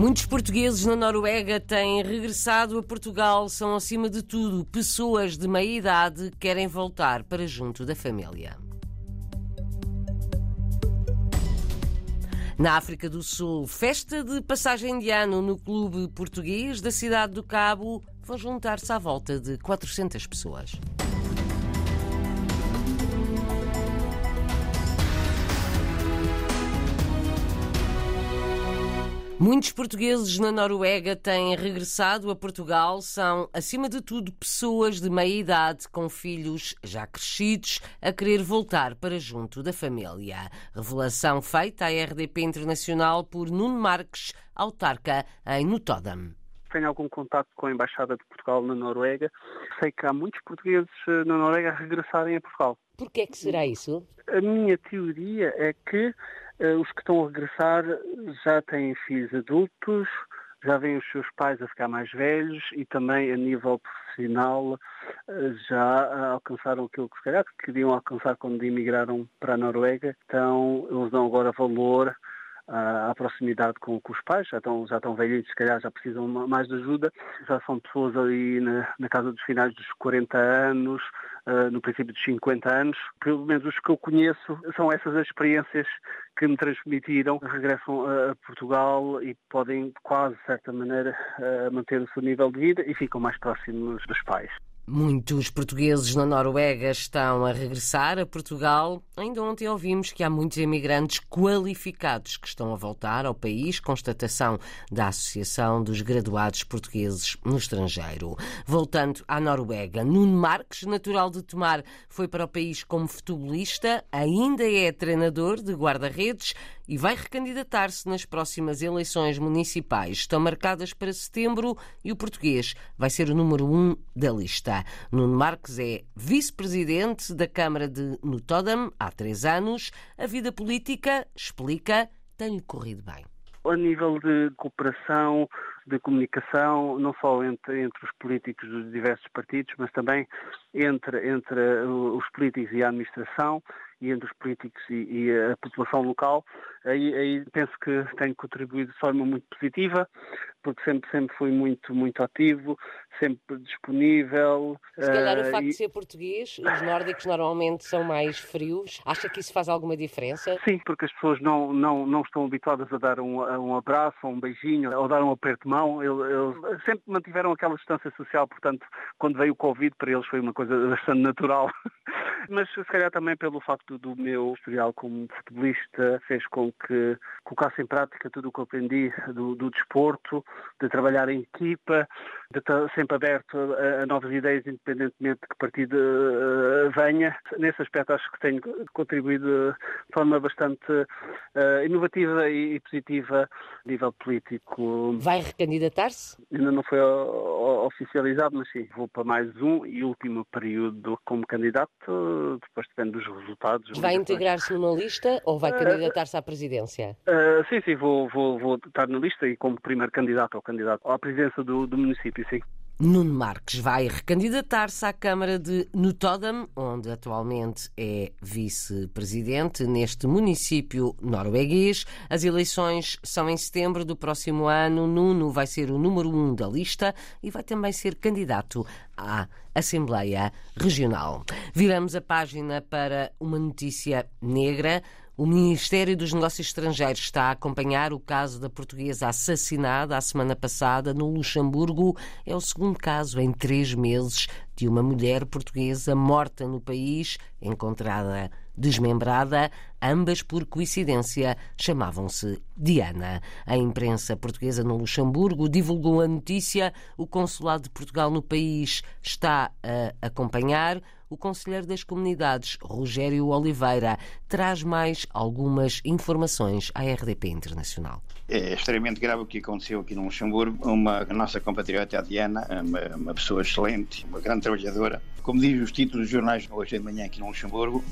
Muitos portugueses na Noruega têm regressado a Portugal. São, acima de tudo, pessoas de meia idade que querem voltar para junto da família. Na África do Sul, festa de passagem de ano no Clube Português da cidade do Cabo vão juntar-se à volta de 400 pessoas. Muitos portugueses na Noruega têm regressado a Portugal. São, acima de tudo, pessoas de meia idade com filhos já crescidos a querer voltar para junto da família. Revelação feita à RDP Internacional por Nuno Marques, autarca em Notodam tenho algum contato com a Embaixada de Portugal na Noruega. Sei que há muitos portugueses eh, na Noruega a regressarem a Portugal. Por que é que será isso? A minha teoria é que os que estão a regressar já têm filhos adultos, já veem os seus pais a ficar mais velhos e também a nível profissional uh, já alcançaram aquilo que se calhar queriam alcançar quando emigraram para a Noruega. Então eles dão agora valor à, proximidade com, com, os pais, já estão, já estão velhinhos, se calhar já precisam mais de ajuda, já são pessoas ali na, na casa dos finais dos 40 anos, uh, no princípio dos 50 anos, pelo menos os que eu conheço, são essas as experiências que me transmitiram, regressam a, a Portugal e podem quase, de certa maneira, uh, manter o seu nível de vida e ficam mais próximos dos pais. Muitos portugueses na Noruega estão a regressar a Portugal. Ainda ontem ouvimos que há muitos imigrantes qualificados que estão a voltar ao país, constatação da Associação dos Graduados Portugueses no Estrangeiro. Voltando à Noruega, Nuno Marques, natural de Tomar, foi para o país como futebolista, ainda é treinador de guarda-redes e vai recandidatar-se nas próximas eleições municipais. Estão marcadas para setembro e o português vai ser o número um da lista. Nuno Marques é vice-presidente da Câmara de Notodam há três anos. A vida política, explica, tem-lhe corrido bem. A nível de cooperação, de comunicação, não só entre, entre os políticos dos diversos partidos, mas também entre, entre os políticos e a administração e entre os políticos e, e a população local, aí, aí, penso que tenho contribuído de forma muito positiva, porque sempre, sempre fui muito, muito ativo, sempre disponível. Se calhar uh, o facto e... de ser português, os nórdicos normalmente são mais frios, acha que isso faz alguma diferença? Sim, porque as pessoas não, não, não estão habituadas a dar um, um abraço, um beijinho, ou dar um aperto de mão, eles, eles sempre mantiveram aquela distância social, portanto, quando veio o Covid, para eles foi uma coisa bastante natural. Mas se calhar também pelo facto do meu historial como futebolista fez com que colocasse em prática tudo o que aprendi do, do desporto, de trabalhar em equipa, de estar sempre aberto a, a novas ideias, independentemente de que partido uh, venha. Nesse aspecto acho que tenho contribuído de forma bastante uh, inovativa e, e, positiva a nível político. Vai recandidatar-se? Ainda não foi oficializado, mas sim, vou para mais um e último período como candidato depois depende dos resultados. Vai integrar-se numa lista ou vai candidatar-se à presidência? Uh, sim, sim, vou, vou, vou estar na lista e como primeiro candidato ou candidato à presidência do, do município, sim. Nuno Marques vai recandidatar-se à Câmara de Notodam, onde atualmente é vice-presidente neste município norueguês. As eleições são em setembro do próximo ano. Nuno vai ser o número um da lista e vai também ser candidato à Assembleia Regional. Viramos a página para uma notícia negra. O Ministério dos Negócios Estrangeiros está a acompanhar o caso da portuguesa assassinada a semana passada no Luxemburgo. É o segundo caso em três meses de uma mulher portuguesa morta no país, encontrada desmembrada, ambas por coincidência chamavam-se Diana. A imprensa portuguesa no Luxemburgo divulgou a notícia. O Consulado de Portugal no país está a acompanhar. O Conselheiro das Comunidades, Rogério Oliveira, traz mais algumas informações à RDP Internacional. É extremamente grave o que aconteceu aqui no Luxemburgo. Uma nossa compatriota, a Diana, uma, uma pessoa excelente, uma grande trabalhadora. Como diz os títulos dos jornais hoje de manhã aqui no Luxemburgo,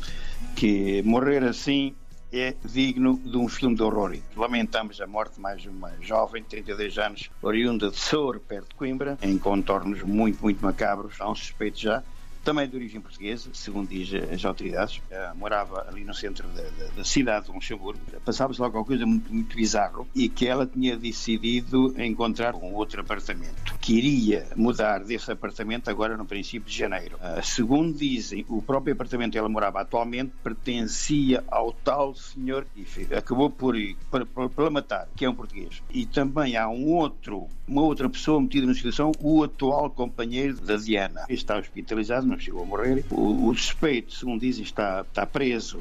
que morrer assim é digno de um filme de horror. Lamentamos a morte de mais uma jovem, de 32 anos, oriunda de Sour, perto de Coimbra, em contornos muito, muito macabros. Há um suspeito já, também de origem portuguesa, segundo diz as autoridades, uh, morava ali no centro da, da, da cidade de Luxemburgo. Passava-se logo alguma coisa muito, muito bizarro e que ela tinha decidido encontrar um outro apartamento, que iria mudar desse apartamento agora no princípio de janeiro. Uh, segundo dizem, o próprio apartamento que ela morava atualmente pertencia ao tal senhor que acabou por, por, por, por matar, que é um português. E também há um outro, uma outra pessoa metida na situação, o atual companheiro da Diana. Está hospitalizado, não chegou a morrer. O, o suspeito, segundo dizem, está, está preso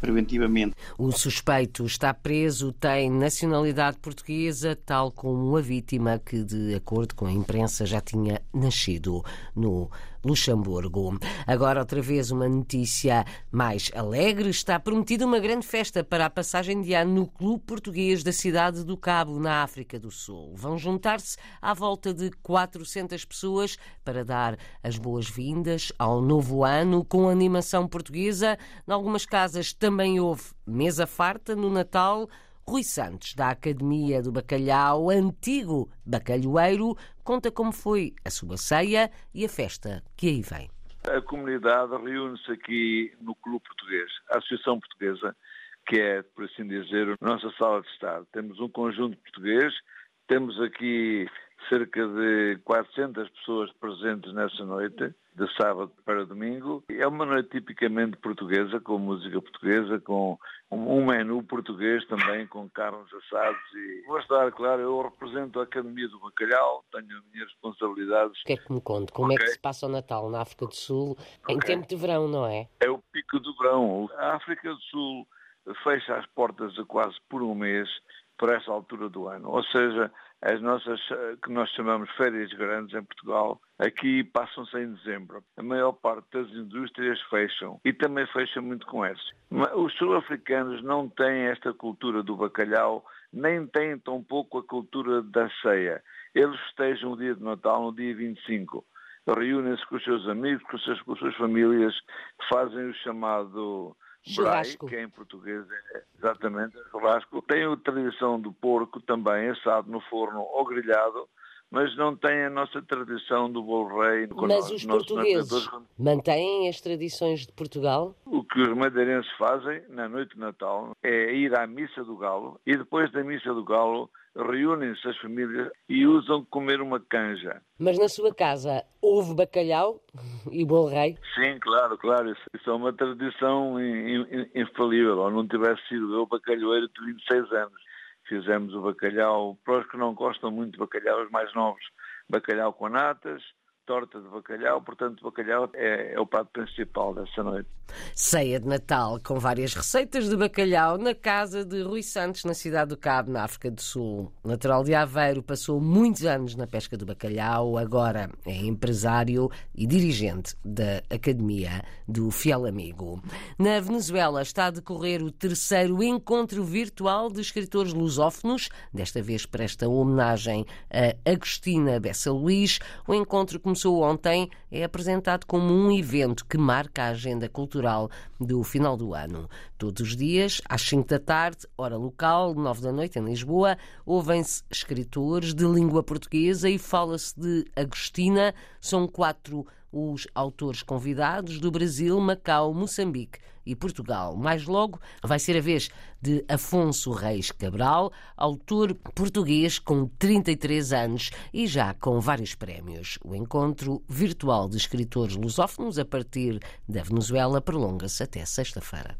preventivamente. O suspeito está preso, tem nacionalidade portuguesa, tal como a vítima que, de acordo com a imprensa, já tinha nascido no Luxemburgo. Agora, outra vez, uma notícia mais alegre. Está prometida uma grande festa para a passagem de ano no Clube Português da cidade do Cabo, na África do Sul. Vão juntar-se à volta de 400 pessoas para dar as boas-vindas ao novo ano com animação portuguesa. Em algumas casas também houve mesa farta no Natal. Rui Santos, da Academia do Bacalhau, antigo bacalhoeiro, conta como foi a sua ceia e a festa que aí vem. A comunidade reúne-se aqui no Clube Português, a Associação Portuguesa, que é, por assim dizer, a nossa sala de estar. Temos um conjunto português, temos aqui cerca de 400 pessoas presentes nessa noite de sábado para domingo. É uma noite tipicamente portuguesa, com música portuguesa, com um menu português também, com carnes assados. E vou estar, claro, eu represento a Academia do Bacalhau, tenho as minhas responsabilidades. O que é que me conte? Como okay. é que se passa o Natal na África do Sul em okay. tempo de verão, não é? É o pico do verão. A África do Sul fecha as portas a quase por um mês por essa altura do ano. Ou seja, as nossas, que nós chamamos férias grandes em Portugal, aqui passam-se em dezembro. A maior parte das indústrias fecham e também fecha muito com esses. Os sul-africanos não têm esta cultura do bacalhau, nem têm tão pouco a cultura da ceia. Eles festejam o dia de Natal no dia 25. Reúnem-se com os seus amigos, com, seus, com as suas famílias, fazem o chamado Churrasco. que em português é exatamente churrasco. Tem a tradição do porco também assado no forno ou grelhado, mas não tem a nossa tradição do bolo rei. Mas os portugueses mantêm as tradições de Portugal? O que os madeirenses fazem na noite de Natal é ir à missa do galo e depois da missa do galo reúnem-se as famílias e usam comer uma canja. Mas na sua casa houve bacalhau e bolo rei? Sim, claro, claro. Isso é uma tradição infalível. Ou não tivesse sido eu bacalhoeiro de 26 anos. Fizemos o bacalhau, para os que não gostam muito de bacalhau, os mais novos, bacalhau com natas, torta de bacalhau, portanto, bacalhau é, é, o prato principal dessa noite. Ceia de Natal com várias receitas de bacalhau na casa de Rui Santos, na cidade do Cabo, na África do Sul. Natural de Aveiro, passou muitos anos na pesca do bacalhau, agora é empresário e dirigente da Academia do Fiel Amigo. Na Venezuela está a decorrer o terceiro encontro virtual de escritores lusófonos, desta vez presta homenagem a Agostina Bessa Luís. O encontro começou começou ontem, é apresentado como um evento que marca a agenda cultural do final do ano. Todos os dias, às 5 da tarde, hora local, 9 da noite, em Lisboa, ouvem-se escritores de língua portuguesa e fala-se de Agostina. São quatro os autores convidados do Brasil, Macau, Moçambique e Portugal. Mais logo vai ser a vez de Afonso Reis Cabral, autor português com 33 anos e já com vários prémios. O encontro virtual de escritores lusófonos a partir da Venezuela prolonga-se até sexta-feira.